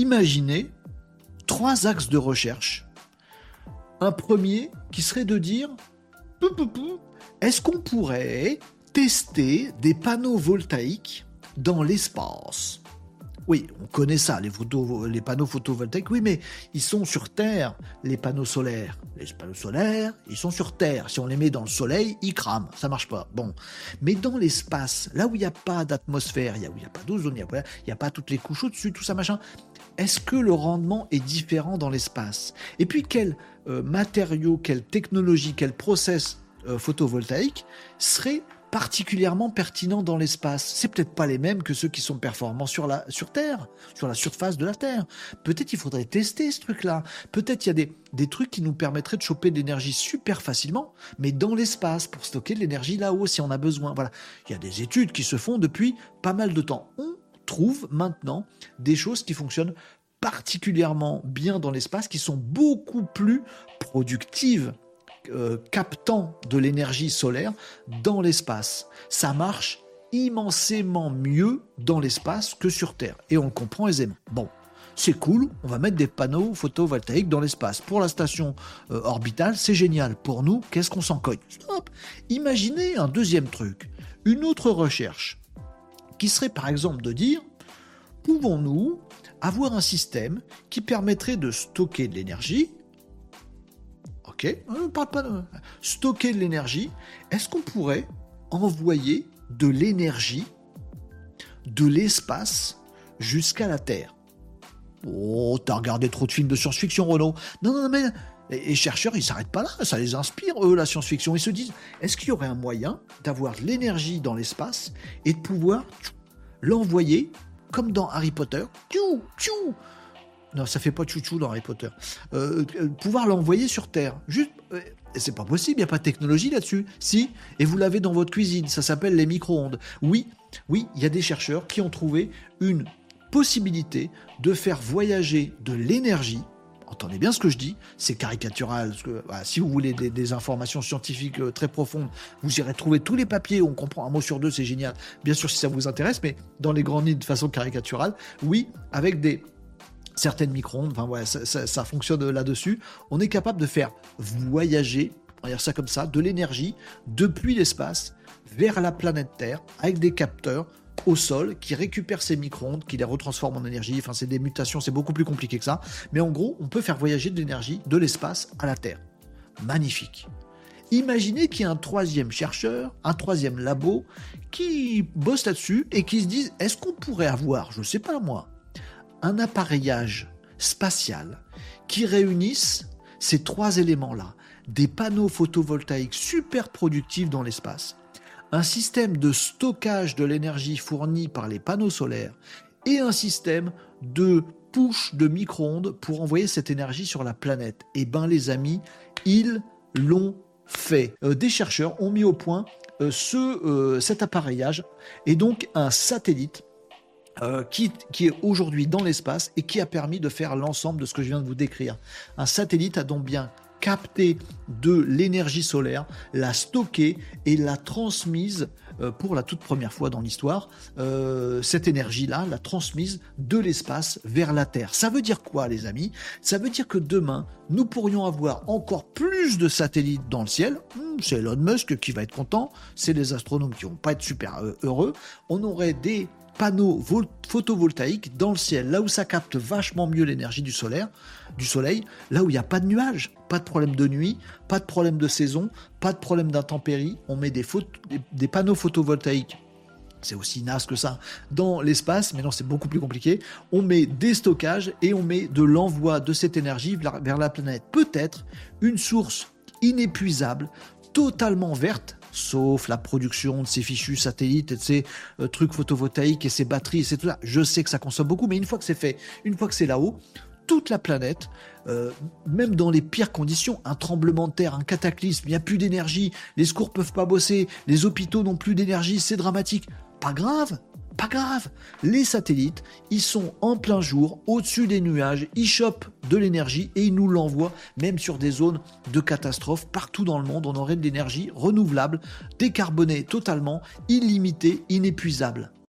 imaginez trois axes de recherche. Un premier qui serait de dire est-ce qu'on pourrait tester des panneaux voltaïques dans l'espace? Oui, on connaît ça, les, panneaux photovoltaïques, oui, mais ils sont sur Terre, les panneaux solaires. Les panneaux solaires, ils sont sur Terre. Si on les met dans le soleil, ils crament, ça marche pas. Bon. Mais dans l'espace, là où il n'y a pas d'atmosphère, il n'y a pas d'ozone, il n'y a, pas toutes les couches au-dessus, tout ça, machin, est-ce que le rendement est différent dans l'espace? Et puis, quel euh, matériau, quelle technologie, quel process euh, photovoltaïque serait particulièrement pertinent dans l'espace. C'est peut-être pas les mêmes que ceux qui sont performants sur la sur Terre, sur la surface de la Terre. Peut-être il faudrait tester ce truc-là. Peut-être il y a des, des trucs qui nous permettraient de choper de l'énergie super facilement, mais dans l'espace pour stocker de l'énergie là-haut si on a besoin. Voilà. Il y a des études qui se font depuis pas mal de temps. On trouve maintenant des choses qui fonctionnent particulièrement bien dans l'espace, qui sont beaucoup plus productives euh, captant de l'énergie solaire dans l'espace. Ça marche immensément mieux dans l'espace que sur Terre. Et on le comprend aisément. Bon, c'est cool, on va mettre des panneaux photovoltaïques dans l'espace. Pour la station euh, orbitale, c'est génial. Pour nous, qu'est-ce qu'on s'en cogne? Stop Imaginez un deuxième truc, une autre recherche, qui serait par exemple de dire, pouvons-nous avoir un système qui permettrait de stocker de l'énergie stocker de l'énergie. Est-ce qu'on pourrait envoyer de l'énergie de l'espace jusqu'à la Terre? Oh, t'as regardé trop de films de science-fiction, Renaud. Non, non, mais les chercheurs, ils s'arrêtent pas là, ça les inspire, eux, la science-fiction. Ils se disent, est-ce qu'il y aurait un moyen d'avoir de l'énergie dans l'espace et de pouvoir l'envoyer, comme dans Harry Potter, tchou, non, ça fait pas chouchou dans Harry Potter. Euh, euh, pouvoir l'envoyer sur Terre. Juste, euh, c'est pas possible, il n'y a pas de technologie là-dessus. Si, et vous l'avez dans votre cuisine, ça s'appelle les micro-ondes. Oui, oui, il y a des chercheurs qui ont trouvé une possibilité de faire voyager de l'énergie. Entendez bien ce que je dis, c'est caricatural. si vous voulez des, informations scientifiques très profondes, vous irez trouver tous les papiers, on comprend un mot sur deux, c'est génial. Bien sûr, si ça vous intéresse, mais dans les grandes lignes de façon caricaturale, oui, avec des, certaines micro-ondes, enfin ouais, ça, fonctionne là-dessus. On est capable de faire voyager, on va dire ça comme ça, de l'énergie depuis l'espace vers la planète Terre avec des capteurs au sol qui récupèrent ces micro-ondes, qui les retransforment en énergie. Enfin, c'est des mutations, c'est beaucoup plus compliqué que ça. Mais en gros, on peut faire voyager de l'énergie de l'espace à la Terre. Magnifique. Imaginez qu'il y a un troisième chercheur, un troisième labo qui bosse là-dessus et qui se disent est-ce qu'on pourrait avoir, je ne sais pas moi, un appareillage spatial qui réunisse ces trois éléments-là, des panneaux photovoltaïques super productifs dans l'espace, un système de stockage de l'énergie fournie par les panneaux solaires et un système de push de micro-ondes pour envoyer cette énergie sur la planète. Eh bien les amis, ils l'ont fait. Euh, des chercheurs ont mis au point euh, euh, cet appareillage et donc un satellite euh, qui, est aujourd'hui dans l'espace et qui a permis de faire l'ensemble de ce que je viens de vous décrire. Un satellite a donc bien capté de l'énergie solaire, la stocké et la transmise euh, pour la toute première fois dans l'histoire, euh, cette énergie-là, la transmise de l'espace vers la Terre. Ça veut dire quoi, les amis? Ça veut dire que demain, nous pourrions avoir encore plus de satellites dans le ciel. Hmm, c'est Elon Musk qui va être content, c'est les astronomes qui vont pas être super heureux. On aurait des panneaux photovoltaïques dans le ciel, là où ça capte vachement mieux l'énergie du soleil, là où il n'y a pas de nuages, pas de problème de nuit, pas de problème de saison, pas de problème d'intempéries. On met des, des panneaux photovoltaïques c'est aussi naze que ça, dans l'espace, mais non, c'est beaucoup plus compliqué. On met des stockages et on met de l'envoi de cette énergie vers la planète. Peut-être une source inépuisable, totalement verte, sauf la production de ces fichus satellites et de ces euh, trucs photovoltaïques et ces batteries et c'est tout ça. Je sais que ça consomme beaucoup, mais une fois que c'est fait, une fois que c'est là-haut, toute la planète, euh, même dans les pires conditions, un tremblement de terre, un cataclysme, il n'y a plus d'énergie, les secours peuvent pas bosser, les hôpitaux n'ont plus d'énergie, c'est dramatique. Pas grave, pas grave. Les satellites, ils sont en plein jour, au-dessus des nuages, ils chopent de l'énergie et ils nous l'envoient, même sur des zones de catastrophe. Partout dans le monde, on aurait de l'énergie renouvelable, décarbonée totalement, illimitée, inépuisable.